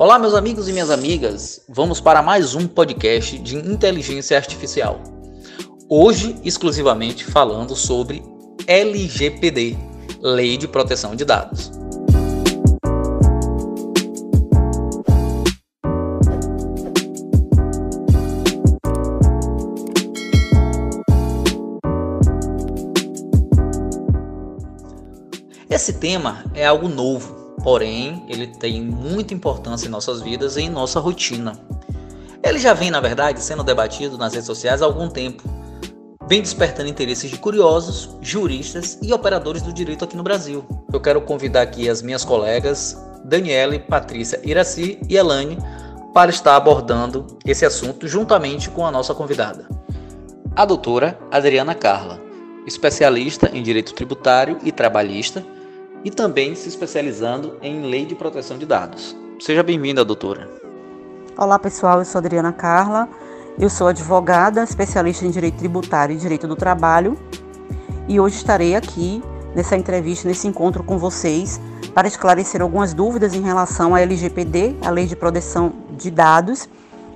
Olá, meus amigos e minhas amigas. Vamos para mais um podcast de inteligência artificial. Hoje, exclusivamente falando sobre LGPD, Lei de Proteção de Dados. Esse tema é algo novo, porém ele tem muita importância em nossas vidas e em nossa rotina. Ele já vem, na verdade, sendo debatido nas redes sociais há algum tempo. Vem despertando interesses de curiosos, juristas e operadores do direito aqui no Brasil. Eu quero convidar aqui as minhas colegas Daniele, Patrícia, Iraci e Elane para estar abordando esse assunto juntamente com a nossa convidada, a doutora Adriana Carla, especialista em direito tributário e trabalhista e também se especializando em lei de proteção de dados. Seja bem-vinda, doutora. Olá, pessoal. Eu sou Adriana Carla. Eu sou advogada, especialista em direito tributário e direito do trabalho. E hoje estarei aqui nessa entrevista, nesse encontro com vocês, para esclarecer algumas dúvidas em relação à LGPD, a Lei de Proteção de Dados.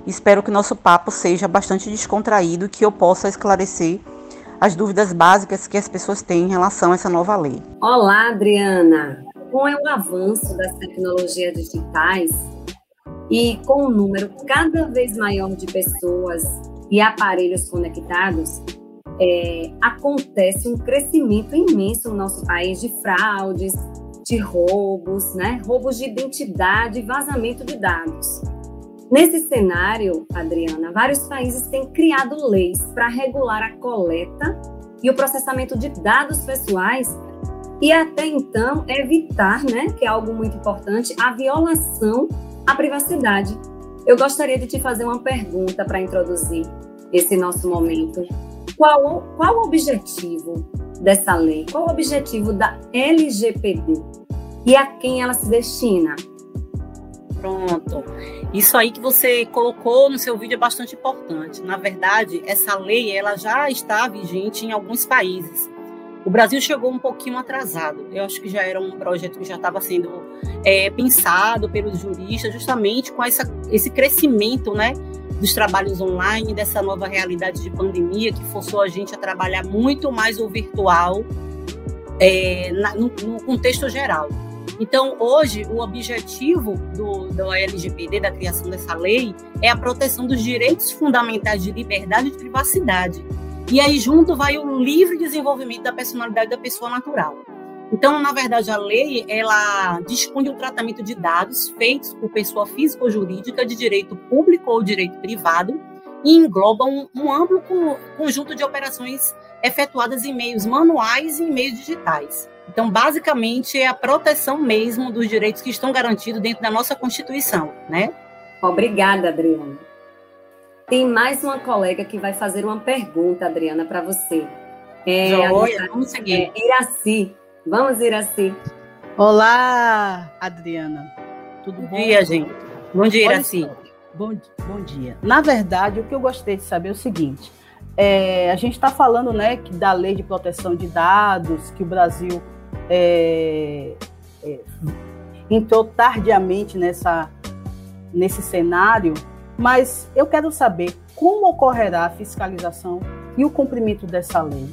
Espero que nosso papo seja bastante descontraído e que eu possa esclarecer as dúvidas básicas que as pessoas têm em relação a essa nova lei. Olá, Adriana. Com o avanço das tecnologias digitais e com um número cada vez maior de pessoas e aparelhos conectados, é, acontece um crescimento imenso no nosso país de fraudes, de roubos, né? roubos de identidade e vazamento de dados. Nesse cenário, Adriana, vários países têm criado leis para regular a coleta e o processamento de dados pessoais e até então evitar, né, que é algo muito importante, a violação à privacidade. Eu gostaria de te fazer uma pergunta para introduzir esse nosso momento. Qual, qual o objetivo dessa lei? Qual o objetivo da LGPD? E a quem ela se destina? Pronto. Isso aí que você colocou no seu vídeo é bastante importante. Na verdade, essa lei ela já está vigente em alguns países. O Brasil chegou um pouquinho atrasado. Eu acho que já era um projeto que já estava sendo é, pensado pelos juristas, justamente com essa, esse crescimento, né, dos trabalhos online, dessa nova realidade de pandemia que forçou a gente a trabalhar muito mais o virtual é, na, no, no contexto geral. Então, hoje, o objetivo do, do LGPD, da criação dessa lei, é a proteção dos direitos fundamentais de liberdade e de privacidade. E aí, junto, vai o livre desenvolvimento da personalidade da pessoa natural. Então, na verdade, a lei, ela dispõe um tratamento de dados feitos por pessoa física ou jurídica de direito público ou direito privado e engloba um, um amplo conjunto de operações efetuadas em meios manuais e em meios digitais. Então, basicamente, é a proteção mesmo dos direitos que estão garantidos dentro da nossa Constituição, né? Obrigada, Adriana. Tem mais uma colega que vai fazer uma pergunta, Adriana, para você. É, Joia, vamos seguir. É, Iraci. Vamos, Iraci. Olá, Adriana. Tudo bom? Bom dia, gente. Bom dia, Iraci. Bom, bom dia. Na verdade, o que eu gostei de saber é o seguinte: é, a gente está falando né, que da lei de proteção de dados, que o Brasil é, é, entrou tardiamente nessa, nesse cenário, mas eu quero saber como ocorrerá a fiscalização e o cumprimento dessa lei.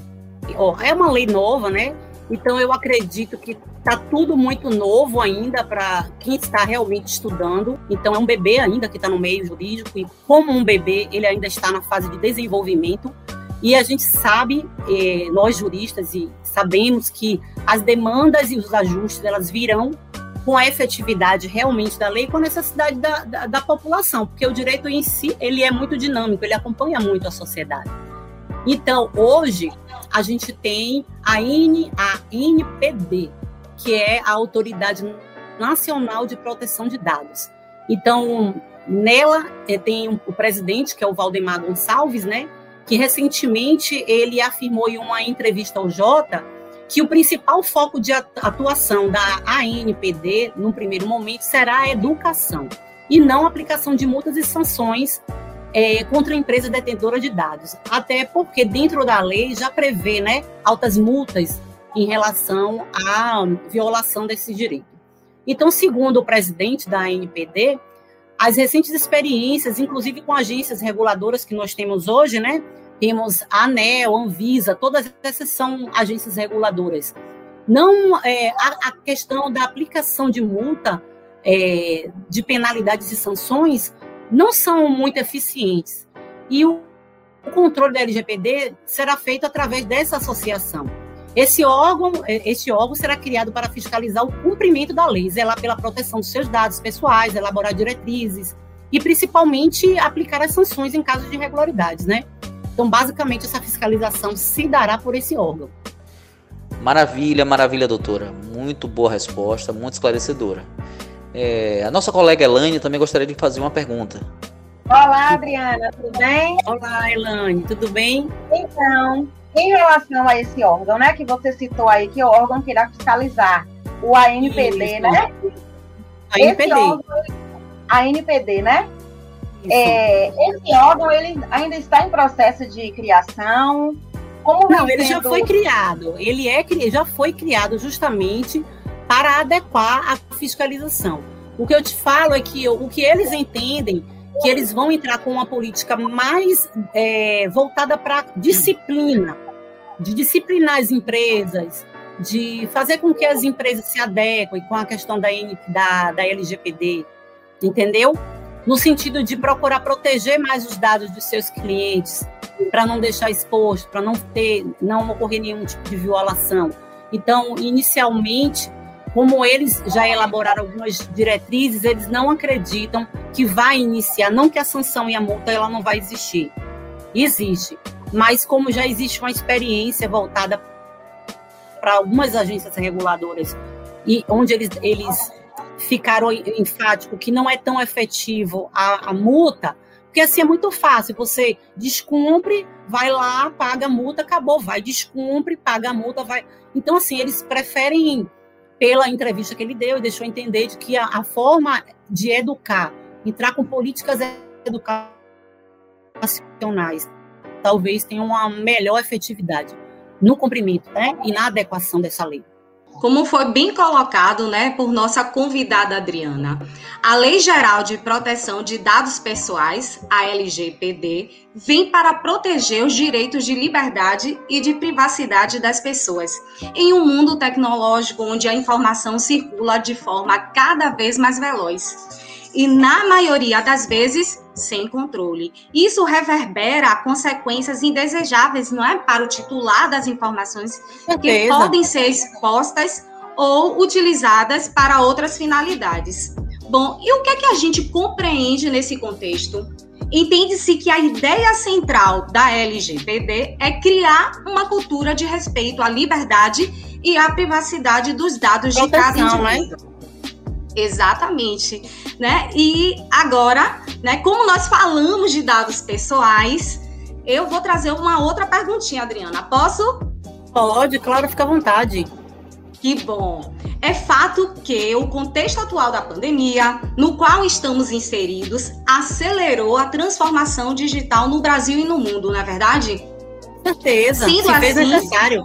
É uma lei nova, né? Então eu acredito que está tudo muito novo ainda para quem está realmente estudando. Então é um bebê ainda que está no meio jurídico e como um bebê ele ainda está na fase de desenvolvimento. E a gente sabe, eh, nós juristas, e sabemos que as demandas e os ajustes elas virão com a efetividade realmente da lei com a necessidade da, da, da, população, porque o direito em si ele é muito dinâmico, ele acompanha muito a sociedade. Então, hoje, a gente tem a, N, a NPD, que é a Autoridade Nacional de Proteção de Dados. Então, nela eh, tem o presidente, que é o Valdemar Gonçalves, né, que recentemente ele afirmou em uma entrevista ao Jota que o principal foco de atuação da ANPD, no primeiro momento, será a educação e não a aplicação de multas e sanções é, contra a empresa detentora de dados. Até porque dentro da lei já prevê né, altas multas em relação à violação desse direito. Então, segundo o presidente da ANPD, as recentes experiências, inclusive com agências reguladoras que nós temos hoje, né? Temos a ANEL, Anvisa, todas essas são agências reguladoras. Não é, a, a questão da aplicação de multa, é, de penalidades e sanções, não são muito eficientes. E o controle da LGPD será feito através dessa associação. Esse órgão, é, esse órgão será criado para fiscalizar o cumprimento da lei, zelar pela proteção dos seus dados pessoais, elaborar diretrizes e principalmente aplicar as sanções em caso de irregularidades, né? Então, basicamente, essa fiscalização se dará por esse órgão. Maravilha, maravilha, doutora. Muito boa resposta, muito esclarecedora. É, a nossa colega Elaine também gostaria de fazer uma pergunta. Olá, Adriana, tudo bem? Olá, Elaine, tudo bem? Então, em relação a esse órgão, né, que você citou aí, que é o órgão que irá fiscalizar, o ANPD, Isso. né? ANPD. Órgão, ANPD, né? É, esse órgão ele ainda está em processo de criação. Como Não, ele já foi criado. Ele é já foi criado justamente para adequar a fiscalização. O que eu te falo é que o que eles entendem que eles vão entrar com uma política mais é, voltada para disciplina, de disciplinar as empresas, de fazer com que as empresas se adequem com a questão da, da, da LGPD, entendeu? No sentido de procurar proteger mais os dados dos seus clientes, para não deixar exposto, para não ter, não ocorrer nenhum tipo de violação. Então, inicialmente, como eles já elaboraram algumas diretrizes, eles não acreditam que vai iniciar, não que a sanção e a multa ela não vai existir. Existe, mas como já existe uma experiência voltada para algumas agências reguladoras e onde eles, eles ficaram enfáticos que não é tão efetivo a, a multa, porque assim é muito fácil, você descumpre, vai lá, paga a multa, acabou, vai, descumpre, paga a multa, vai. Então, assim, eles preferem pela entrevista que ele deu e deixou entender de que a, a forma de educar, entrar com políticas educacionais, talvez tenha uma melhor efetividade no cumprimento né, e na adequação dessa lei. Como foi bem colocado né, por nossa convidada Adriana, a Lei Geral de Proteção de Dados Pessoais, a LGPD, vem para proteger os direitos de liberdade e de privacidade das pessoas, em um mundo tecnológico onde a informação circula de forma cada vez mais veloz e, na maioria das vezes, sem controle. Isso reverbera consequências indesejáveis, não é? Para o titular das informações que podem ser expostas ou utilizadas para outras finalidades. Bom, e o que é que a gente compreende nesse contexto? Entende-se que a ideia central da LGPD é criar uma cultura de respeito à liberdade e à privacidade dos dados Proteção, de cada né? indivíduo. Né? Exatamente, né? E agora, né, como nós falamos de dados pessoais, eu vou trazer uma outra perguntinha, Adriana. Posso? Pode, claro, fica à vontade. Que bom. É fato que o contexto atual da pandemia, no qual estamos inseridos, acelerou a transformação digital no Brasil e no mundo, não é verdade? Certeza. Sendo Se assim, necessário.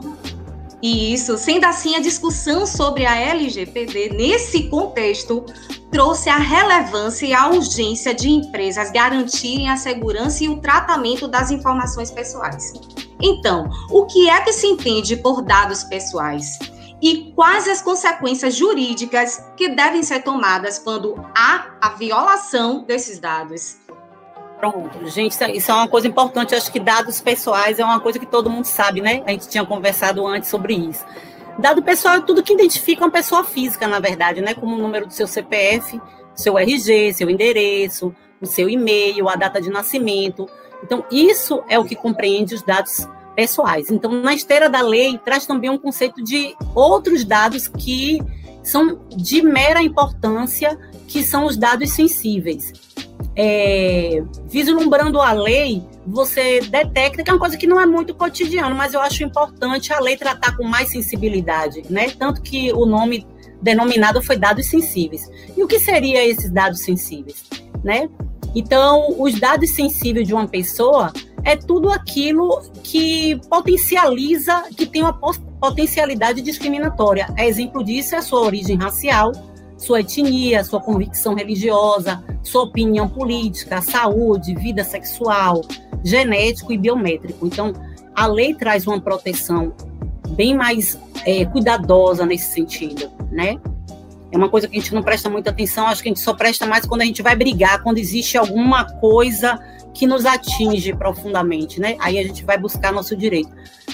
E isso, sendo assim, a discussão sobre a LGPD nesse contexto trouxe a relevância e a urgência de empresas garantirem a segurança e o tratamento das informações pessoais. Então, o que é que se entende por dados pessoais? E quais as consequências jurídicas que devem ser tomadas quando há a violação desses dados? Pronto, gente, isso é uma coisa importante. Acho que dados pessoais é uma coisa que todo mundo sabe, né? A gente tinha conversado antes sobre isso. Dado pessoal é tudo que identifica uma pessoa física, na verdade, né? Como o número do seu CPF, seu RG, seu endereço, o seu e-mail, a data de nascimento. Então, isso é o que compreende os dados pessoais. Então, na esteira da lei, traz também um conceito de outros dados que são de mera importância, que são os dados sensíveis é, vislumbrando a lei, você detecta que é uma coisa que não é muito cotidiano, mas eu acho importante a lei tratar com mais sensibilidade, né? Tanto que o nome denominado foi dados sensíveis. E o que seria esses dados sensíveis, né? Então, os dados sensíveis de uma pessoa é tudo aquilo que potencializa, que tem uma potencialidade discriminatória. exemplo disso é a sua origem racial, sua etnia, sua convicção religiosa, sua opinião política, saúde, vida sexual, genético e biométrico. Então, a lei traz uma proteção bem mais é, cuidadosa nesse sentido, né? É uma coisa que a gente não presta muita atenção, acho que a gente só presta mais quando a gente vai brigar, quando existe alguma coisa que nos atinge profundamente, né? Aí a gente vai buscar nosso direito.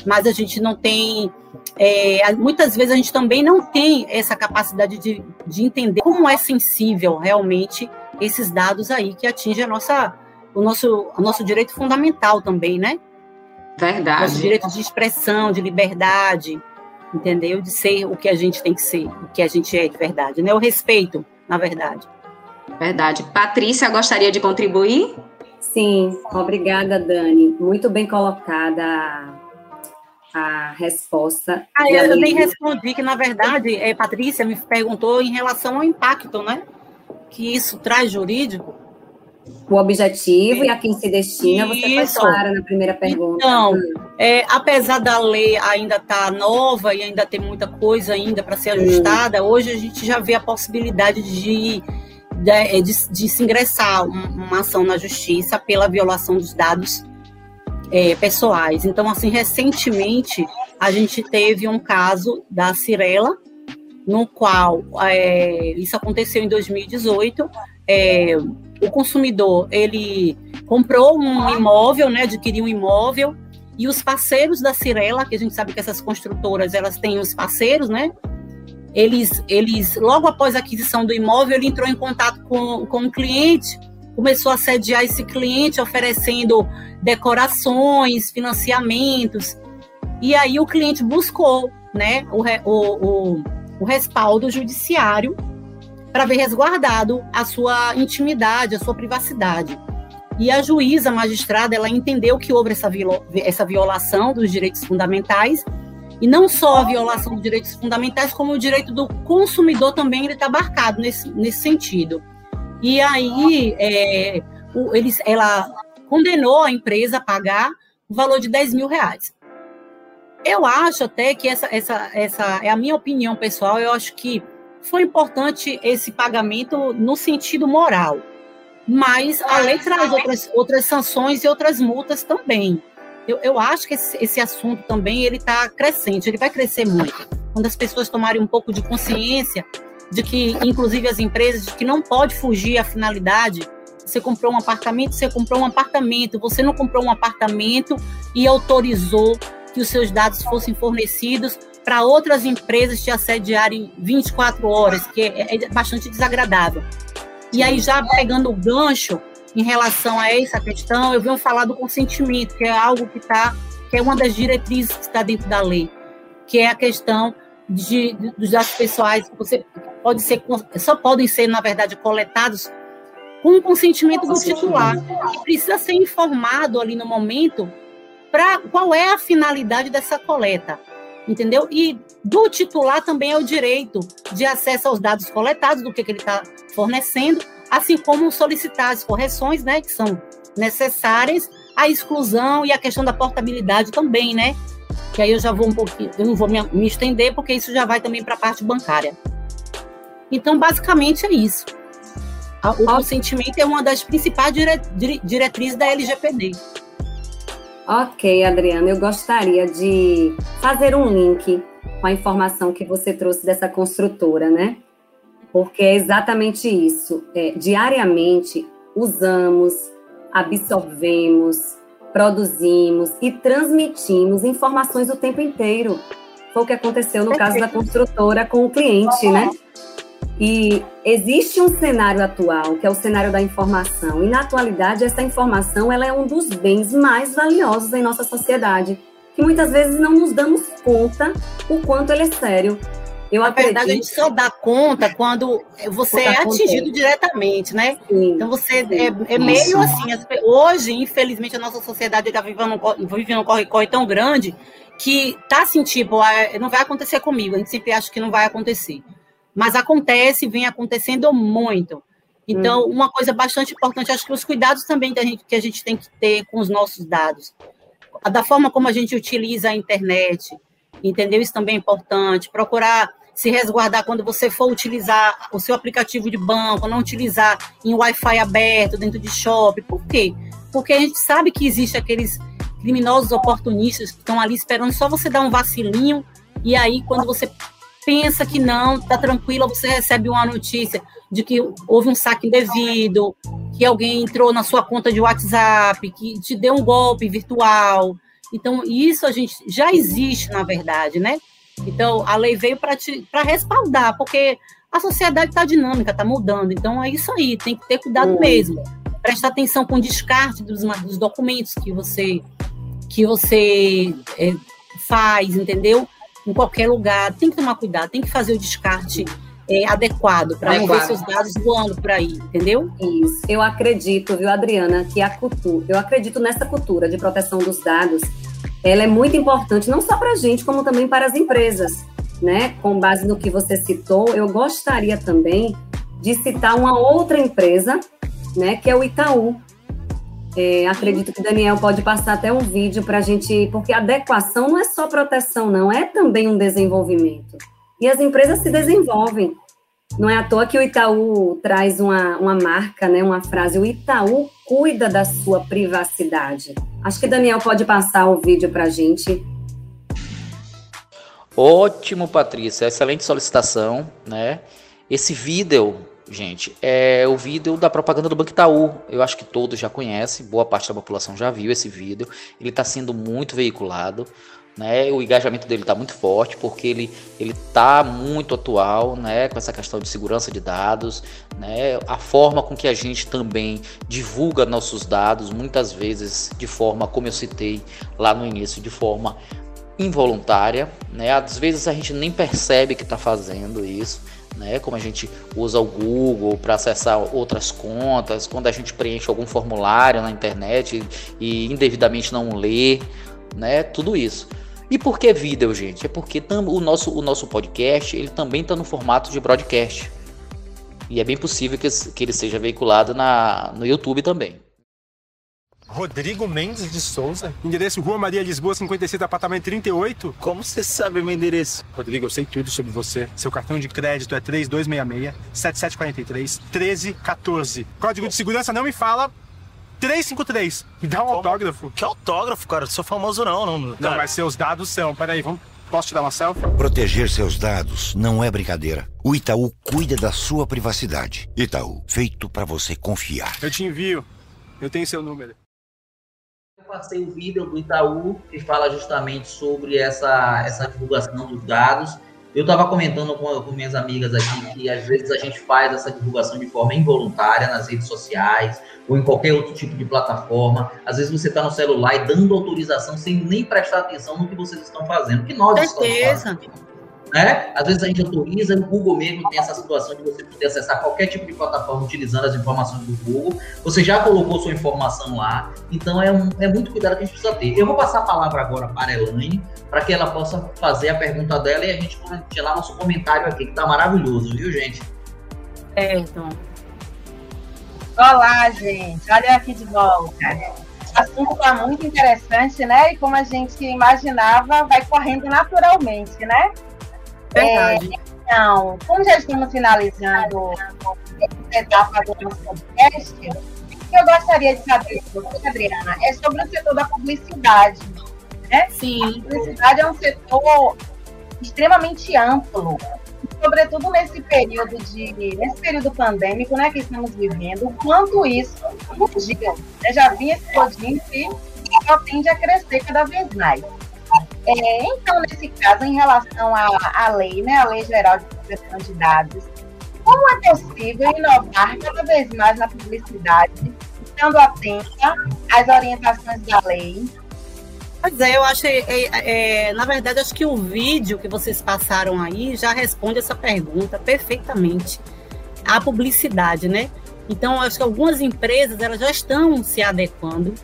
Mas a gente não tem. É, muitas vezes a gente também não tem essa capacidade de, de entender como é sensível realmente esses dados aí que atingem a nossa, o nosso, o nosso direito fundamental também, né? Verdade. Nosso direito de expressão, de liberdade, entendeu? De ser o que a gente tem que ser, o que a gente é de verdade, né? O respeito, na verdade. Verdade. Patrícia, gostaria de contribuir? Sim, obrigada, Dani. Muito bem colocada a resposta. Ah, eu nem respondi que, na verdade, é, Patrícia me perguntou em relação ao impacto, né? Que isso traz jurídico. O objetivo e a quem se destina, você isso. foi clara na primeira pergunta. Então, é, apesar da lei ainda estar tá nova e ainda ter muita coisa ainda para ser ajustada, hum. hoje a gente já vê a possibilidade de de, é, de, de se ingressar uma ação na justiça pela violação dos dados é, pessoais. Então, assim, recentemente a gente teve um caso da Cirela, no qual é, isso aconteceu em 2018. É, o consumidor ele comprou um imóvel, né, adquiriu um imóvel e os parceiros da Cirela, que a gente sabe que essas construtoras elas têm os parceiros, né, eles, eles logo após a aquisição do imóvel, ele entrou em contato com, com o cliente, começou a sediar esse cliente, oferecendo decorações, financiamentos, e aí o cliente buscou né, o, o, o, o respaldo judiciário para ver resguardado a sua intimidade, a sua privacidade. E a juíza magistrada, ela entendeu que houve essa, essa violação dos direitos fundamentais e não só a violação dos direitos fundamentais, como o direito do consumidor também está abarcado nesse, nesse sentido. E aí, é, o, eles, ela condenou a empresa a pagar o valor de 10 mil reais. Eu acho até que essa, essa, essa é a minha opinião pessoal, eu acho que foi importante esse pagamento no sentido moral. Mas a lei traz outras, outras sanções e outras multas também eu, eu acho que esse, esse assunto também ele está crescente, ele vai crescer muito. Quando as pessoas tomarem um pouco de consciência de que, inclusive as empresas, de que não pode fugir à finalidade. Você comprou um apartamento, você comprou um apartamento, você não comprou um apartamento e autorizou que os seus dados fossem fornecidos para outras empresas te assediarem 24 horas, que é, é bastante desagradável. E aí, já pegando o gancho, em relação a essa questão, eu venho falar do consentimento, que é algo que está, que é uma das diretrizes que está dentro da lei, que é a questão de, dos dados pessoais você pode ser, só podem ser, na verdade, coletados com o consentimento do titular, que precisa ser informado ali no momento para qual é a finalidade dessa coleta, entendeu? E do titular também é o direito de acesso aos dados coletados, do que, que ele está fornecendo, assim como solicitar as correções, né, que são necessárias, a exclusão e a questão da portabilidade também, né? Que aí eu já vou um pouquinho, eu não vou me, me estender, porque isso já vai também para a parte bancária. Então, basicamente é isso. O consentimento é uma das principais dire, dire, diretrizes da LGPD. Ok, Adriana, eu gostaria de fazer um link com a informação que você trouxe dessa construtora, né? porque é exatamente isso. É, diariamente usamos, absorvemos, produzimos e transmitimos informações o tempo inteiro. Foi o que aconteceu no caso da construtora com o cliente, né? E existe um cenário atual, que é o cenário da informação, e na atualidade essa informação ela é um dos bens mais valiosos em nossa sociedade, que muitas vezes não nos damos conta o quanto ele é sério. Eu Na acredito... verdade, a gente só dá conta quando você é atingido diretamente, né? Sim, então você sim, é, é meio assim. Hoje, infelizmente, a nossa sociedade está vivendo, vivendo um corre-corre tão grande que tá assim, tipo, ah, não vai acontecer comigo. A gente sempre acha que não vai acontecer. Mas acontece, vem acontecendo muito. Então, hum. uma coisa bastante importante, acho que os cuidados também que a, gente, que a gente tem que ter com os nossos dados. Da forma como a gente utiliza a internet, entendeu? Isso também é importante. Procurar se resguardar quando você for utilizar o seu aplicativo de banco, não utilizar em Wi-Fi aberto dentro de shopping. Por quê? Porque a gente sabe que existe aqueles criminosos oportunistas que estão ali esperando só você dar um vacilinho e aí quando você pensa que não, tá tranquila, você recebe uma notícia de que houve um saque indevido, que alguém entrou na sua conta de WhatsApp, que te deu um golpe virtual. Então, isso a gente já existe, na verdade, né? Então, a lei veio para respaldar, porque a sociedade está dinâmica, está mudando. Então, é isso aí, tem que ter cuidado mesmo. Prestar atenção com o descarte dos, dos documentos que você, que você é, faz, entendeu? Em qualquer lugar. Tem que tomar cuidado, tem que fazer o descarte é, adequado para não ver seus dados voando por aí, entendeu? Isso. Eu acredito, viu, Adriana, que a cultura, eu acredito nessa cultura de proteção dos dados ela é muito importante não só para a gente, como também para as empresas. Né? Com base no que você citou, eu gostaria também de citar uma outra empresa, né, que é o Itaú. É, acredito que Daniel pode passar até um vídeo para a gente, porque adequação não é só proteção, não, é também um desenvolvimento. E as empresas se desenvolvem. Não é à toa que o Itaú traz uma, uma marca, né, uma frase, o Itaú cuida da sua privacidade. Acho que Daniel pode passar o vídeo para a gente. Ótimo, Patrícia, excelente solicitação, né? Esse vídeo, gente, é o vídeo da propaganda do Banco Itaú. Eu acho que todos já conhecem, boa parte da população já viu esse vídeo. Ele está sendo muito veiculado né? O engajamento dele está muito forte porque ele ele está muito atual, né? Com essa questão de segurança de dados, né? A forma com que a gente também divulga nossos dados, muitas vezes de forma, como eu citei lá no início, de forma involuntária, né? Às vezes a gente nem percebe que está fazendo isso. Né, como a gente usa o Google para acessar outras contas, quando a gente preenche algum formulário na internet e, indevidamente não lê, né, tudo isso. E por que vídeo, gente? É porque o nosso, o nosso podcast ele também está no formato de broadcast. E é bem possível que, que ele seja veiculado na, no YouTube também. Rodrigo Mendes de Souza. Endereço Rua Maria Lisboa, 56, apartamento 38. Como você sabe meu endereço? Rodrigo, eu sei tudo sobre você. Seu cartão de crédito é 3266 7743 1314. Código de segurança não me fala, 353. Me dá um Como? autógrafo. Que autógrafo, cara? Não sou famoso não. Não, não mas seus dados são. Peraí, vamos... Posso te dar uma selfie? Proteger seus dados não é brincadeira. O Itaú cuida da sua privacidade. Itaú, feito para você confiar. Eu te envio. Eu tenho seu número. Passei o vídeo do Itaú que fala justamente sobre essa, essa divulgação dos dados eu estava comentando com, com, minhas amigas aqui que às vezes a gente faz essa divulgação de forma involuntária nas redes sociais ou em qualquer outro tipo de plataforma. Às vezes você está no celular e dando autorização sem nem prestar atenção no que vocês estão fazendo, que nós Certeza. estamos fazendo né? Às vezes a gente autoriza, o Google mesmo tem essa situação de você poder acessar qualquer tipo de plataforma utilizando as informações do Google. Você já colocou sua informação lá, então é, um, é muito cuidado que a gente precisa ter. Eu vou passar a palavra agora para a Elaine, para que ela possa fazer a pergunta dela e a gente tirar nosso comentário aqui, que está maravilhoso, viu, gente? É, então. Olá, gente. Olha aqui de volta. O assunto está muito interessante, né? E como a gente imaginava, vai correndo naturalmente, né? Verdade. É, então, como já estamos finalizando essa etapa do nosso podcast, o que eu gostaria de saber, Adriana, é sobre o setor da publicidade. Né? Sim. A publicidade é um setor extremamente amplo, sobretudo nesse período de nesse período pandêmico, né, que estamos vivendo, o quanto isso surgiu, né, já vinha explodindo e só tende a crescer cada vez mais. É, então, nesse caso, em relação à, lei, né, a Lei Geral de Proteção de Dados, como é possível inovar cada vez mais na publicidade, estando atenta às orientações da lei? Pois é, eu acho, é, é, na verdade, acho que o vídeo que vocês passaram aí já responde essa pergunta perfeitamente. A publicidade, né? Então, acho que algumas empresas elas já estão se adequando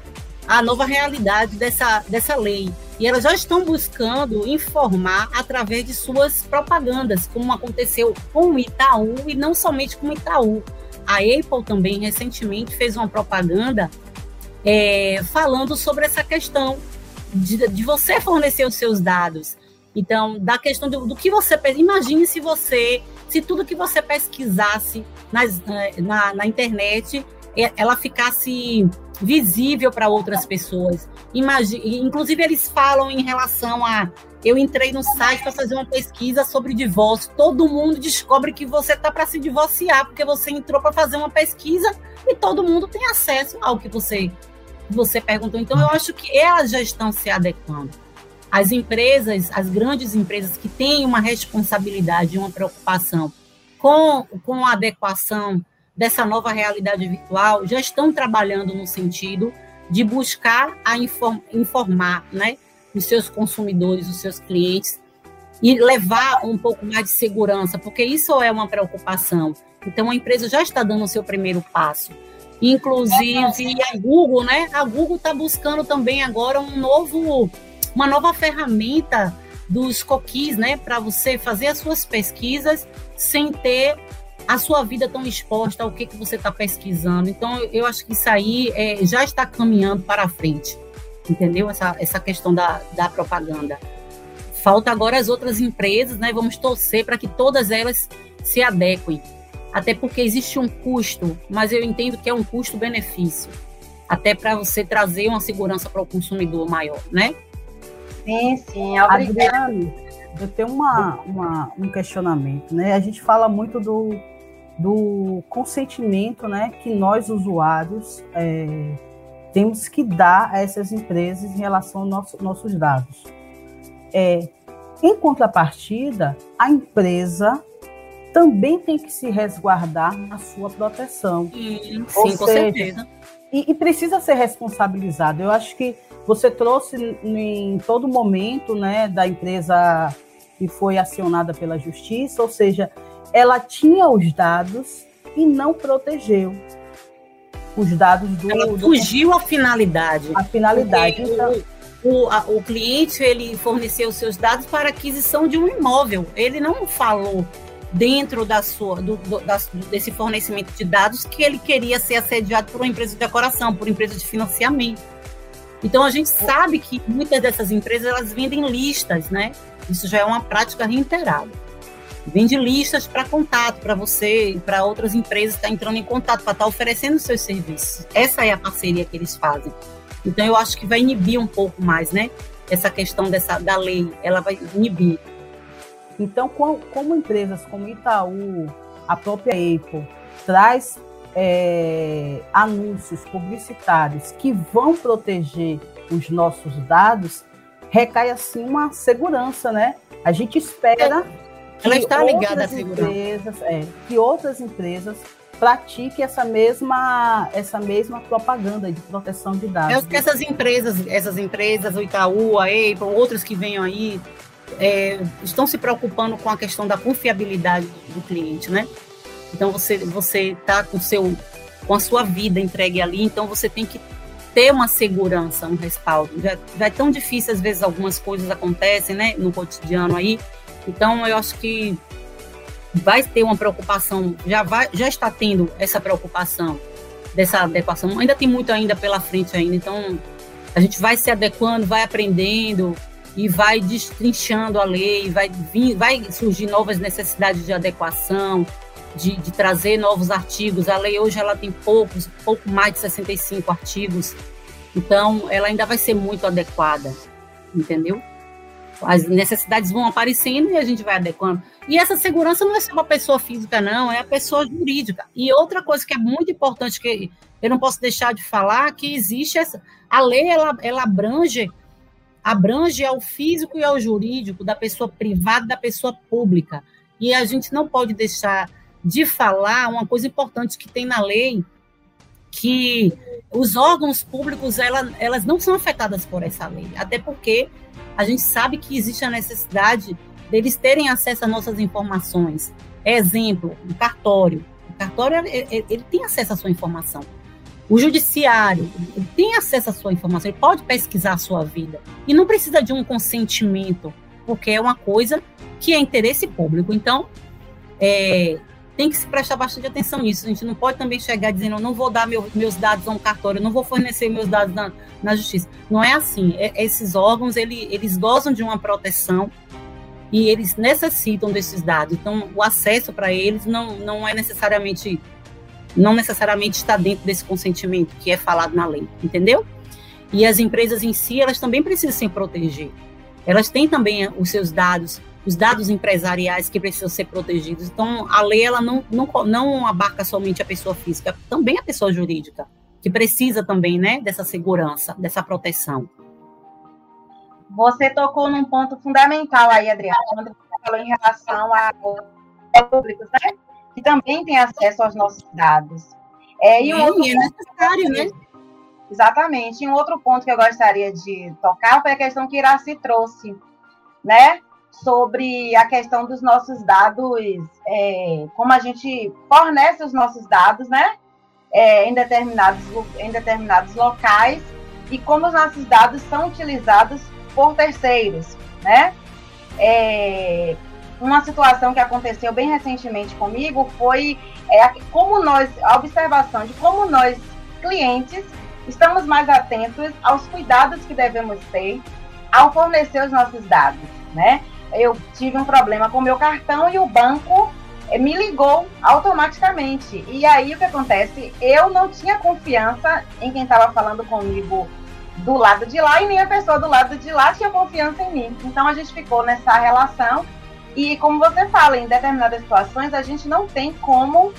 à nova realidade dessa, dessa lei. E elas já estão buscando informar através de suas propagandas, como aconteceu com o Itaú e não somente com o Itaú. A Apple também recentemente fez uma propaganda é, falando sobre essa questão de, de você fornecer os seus dados. Então, da questão do, do que você imagine se você, se tudo que você pesquisasse nas, eh, na, na internet, eh, ela ficasse visível para outras pessoas. Inclusive eles falam em relação a eu entrei no site para fazer uma pesquisa sobre divórcio. Todo mundo descobre que você está para se divorciar porque você entrou para fazer uma pesquisa e todo mundo tem acesso ao que você você perguntou. Então eu acho que elas já estão se adequando. As empresas, as grandes empresas que têm uma responsabilidade, uma preocupação com, com a adequação dessa nova realidade virtual, já estão trabalhando no sentido de buscar a inform, informar né, os seus consumidores, os seus clientes, e levar um pouco mais de segurança, porque isso é uma preocupação. Então, a empresa já está dando o seu primeiro passo. Inclusive, a Google, né? A Google está buscando também agora um novo uma nova ferramenta dos cookies, né, para você fazer as suas pesquisas sem ter a sua vida tão exposta ao que, que você está pesquisando. Então, eu acho que isso aí é, já está caminhando para frente, entendeu? Essa, essa questão da, da propaganda. Falta agora as outras empresas, né? Vamos torcer para que todas elas se adequem. Até porque existe um custo, mas eu entendo que é um custo-benefício. Até para você trazer uma segurança para o consumidor maior, né? Sim, sim, obrigada. Adriane, eu tenho uma, uma, um questionamento, né? A gente fala muito do, do consentimento, né, que nós usuários é, temos que dar a essas empresas em relação aos nosso, nossos dados. É, em contrapartida, a empresa também tem que se resguardar na sua proteção. Sim, sim com seja, certeza. E, e, precisa ser responsabilizado. Eu acho que você trouxe em todo momento, né, da empresa que foi acionada pela justiça, ou seja, ela tinha os dados e não protegeu os dados do. Ela fugiu à finalidade. A finalidade. Então, o, a, o cliente ele forneceu seus dados para aquisição de um imóvel. Ele não falou dentro da sua, do, do, da, desse fornecimento de dados que ele queria ser assediado por uma empresa de decoração, por uma empresa de financiamento. Então a gente sabe que muitas dessas empresas elas vendem listas, né? Isso já é uma prática reiterada. Vende listas para contato para você e para outras empresas que estão tá entrando em contato para estar tá oferecendo seus serviços. Essa é a parceria que eles fazem. Então eu acho que vai inibir um pouco mais, né? Essa questão dessa da lei, ela vai inibir. Então, como empresas como Itaú, a própria Apple, traz é, anúncios publicitários que vão proteger os nossos dados, recai assim uma segurança, né? A gente espera Ela está ligada à empresas, é, que outras empresas pratiquem essa mesma essa mesma propaganda de proteção de dados. É que essas empresas, essas empresas, o Itaú, a Apple, outras que venham aí, é, estão se preocupando com a questão da confiabilidade do cliente, né? Então você você está com seu com a sua vida entregue ali, então você tem que ter uma segurança, um respaldo. Já, já é tão difícil às vezes algumas coisas acontecem, né, no cotidiano aí. Então eu acho que vai ter uma preocupação, já vai, já está tendo essa preocupação dessa adequação. Ainda tem muito ainda pela frente ainda, então a gente vai se adequando, vai aprendendo e vai destrinchando a lei, vai vir, vai surgir novas necessidades de adequação, de, de, trazer novos artigos. A lei hoje ela tem poucos, pouco mais de 65 artigos, então ela ainda vai ser muito adequada, entendeu? As necessidades vão aparecendo e a gente vai adequando. E essa segurança não é só uma pessoa física, não, é a pessoa jurídica. E outra coisa que é muito importante que eu não posso deixar de falar, que existe essa a lei ela, ela abrange abrange ao físico e ao jurídico da pessoa privada da pessoa pública. E a gente não pode deixar de falar uma coisa importante que tem na lei, que os órgãos públicos ela, elas não são afetadas por essa lei, até porque a gente sabe que existe a necessidade deles terem acesso às nossas informações. Exemplo, o cartório. O cartório ele, ele tem acesso à sua informação. O judiciário ele tem acesso à sua informação, ele pode pesquisar a sua vida. E não precisa de um consentimento, porque é uma coisa que é interesse público. Então, é, tem que se prestar bastante atenção nisso. A gente não pode também chegar dizendo, não vou dar meu, meus dados a um cartório, não vou fornecer meus dados na, na justiça. Não é assim. É, esses órgãos, ele, eles gozam de uma proteção e eles necessitam desses dados. Então, o acesso para eles não, não é necessariamente não necessariamente está dentro desse consentimento que é falado na lei, entendeu? E as empresas em si, elas também precisam se proteger. Elas têm também os seus dados, os dados empresariais que precisam ser protegidos. Então, a lei ela não, não, não abarca somente a pessoa física, também a pessoa jurídica, que precisa também né, dessa segurança, dessa proteção. Você tocou num ponto fundamental aí, Adriana, quando você falou em relação a públicos, né? Que também tem acesso aos nossos dados. É, e um outro é necessário, né? Exatamente. E um outro ponto que eu gostaria de tocar foi a questão que Iraci trouxe, né? Sobre a questão dos nossos dados, é, como a gente fornece os nossos dados, né? É, em, determinados, em determinados locais e como os nossos dados são utilizados por terceiros, né? É, uma situação que aconteceu bem recentemente comigo foi é, como nós, a observação de como nós, clientes, estamos mais atentos aos cuidados que devemos ter ao fornecer os nossos dados, né? Eu tive um problema com o meu cartão e o banco é, me ligou automaticamente. E aí o que acontece? Eu não tinha confiança em quem estava falando comigo do lado de lá e nem a pessoa do lado de lá tinha confiança em mim. Então a gente ficou nessa relação e como você fala, em determinadas situações a gente não tem como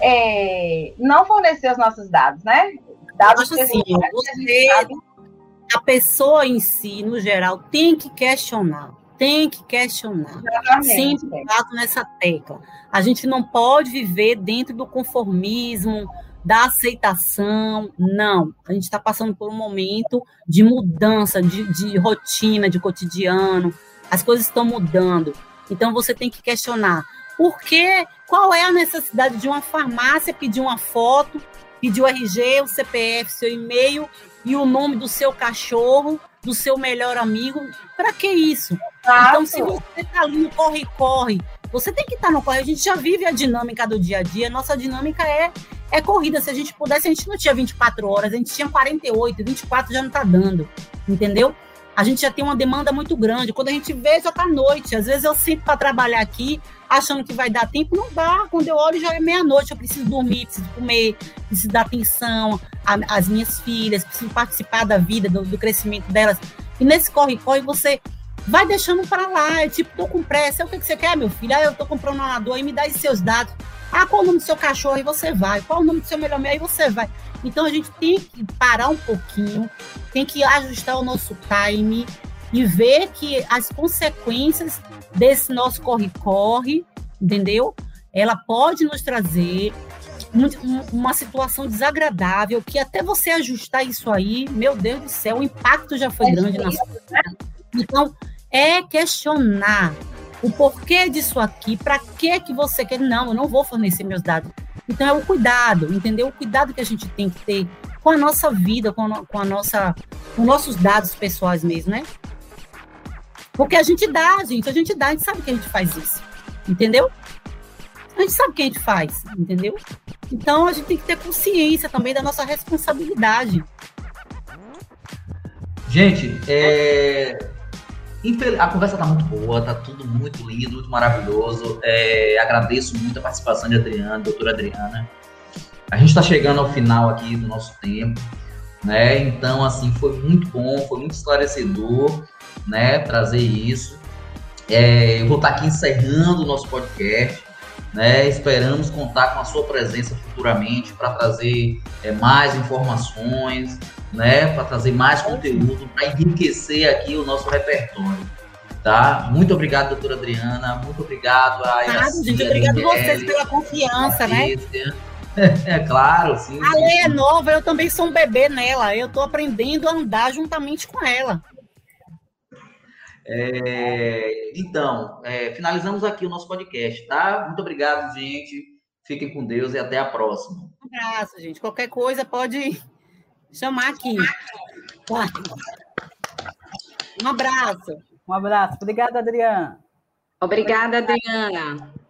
é, não fornecer os nossos dados, né? Dados que assim, você, a, a pessoa em si, no geral, tem que questionar. Tem que questionar. Exatamente. Sempre bato nessa tecla. A gente não pode viver dentro do conformismo, da aceitação. Não. A gente está passando por um momento de mudança, de, de rotina, de cotidiano. As coisas estão mudando. Então você tem que questionar. Por quê? Qual é a necessidade de uma farmácia pedir uma foto, pedir o RG, o CPF, seu e-mail e o nome do seu cachorro, do seu melhor amigo? Para que isso? Então, se você está ali no corre-corre, você tem que estar tá no corre. A gente já vive a dinâmica do dia a dia. Nossa dinâmica é é corrida. Se a gente pudesse, a gente não tinha 24 horas, a gente tinha 48, 24 já não está dando, entendeu? A gente já tem uma demanda muito grande. Quando a gente vê, já está noite. Às vezes eu sinto para trabalhar aqui, achando que vai dar tempo, não dá. Quando eu olho, já é meia-noite. Eu preciso dormir, preciso comer, preciso dar atenção às minhas filhas, preciso participar da vida, do, do crescimento delas. E nesse corre-corre, você vai deixando para lá. É tipo, tô com pressa. O que, que você quer, meu filho? Ah, eu tô comprando um nadador e me dá os seus dados. Ah, qual o nome do seu cachorro? Aí você vai. Qual o nome do seu melhor amigo? Aí você vai. Então a gente tem que parar um pouquinho, tem que ajustar o nosso time e ver que as consequências desse nosso corre-corre, entendeu? Ela pode nos trazer uma situação desagradável que até você ajustar isso aí, meu Deus do céu, o impacto já foi é grande na sua vida. Então, é questionar, o porquê disso aqui, para que que você quer? Não, eu não vou fornecer meus dados. Então é o cuidado, entendeu? O cuidado que a gente tem que ter com a nossa vida, com a, com a nossa, com nossos dados pessoais mesmo, né? Porque a gente dá, gente, a gente dá, a gente sabe que a gente faz isso, entendeu? A gente sabe o que a gente faz, entendeu? Então a gente tem que ter consciência também da nossa responsabilidade. Gente, é, a conversa tá muito boa, tá tudo muito lindo, muito maravilhoso. É, agradeço muito a participação de Adriana, doutora Adriana. A gente está chegando ao final aqui do nosso tempo, né? Então, assim, foi muito bom, foi muito esclarecedor, né? Trazer isso. É, eu vou estar tá aqui encerrando o nosso podcast, né? Esperamos contar com a sua presença futuramente para trazer é, mais informações, né, para trazer mais conteúdo, para enriquecer aqui o nosso repertório. Tá? Muito obrigado, doutora Adriana. Muito obrigado a Iracia, gente, Obrigado a vocês pela confiança, né? É claro, sim. A lei é nova, eu também sou um bebê nela. Eu estou aprendendo a andar juntamente com ela. É, então, é, finalizamos aqui o nosso podcast, tá? Muito obrigado, gente. Fiquem com Deus e até a próxima. Um abraço, gente. Qualquer coisa pode chamar aqui. Um abraço. Um abraço. Obrigada, Adriana. Obrigada, Adriana.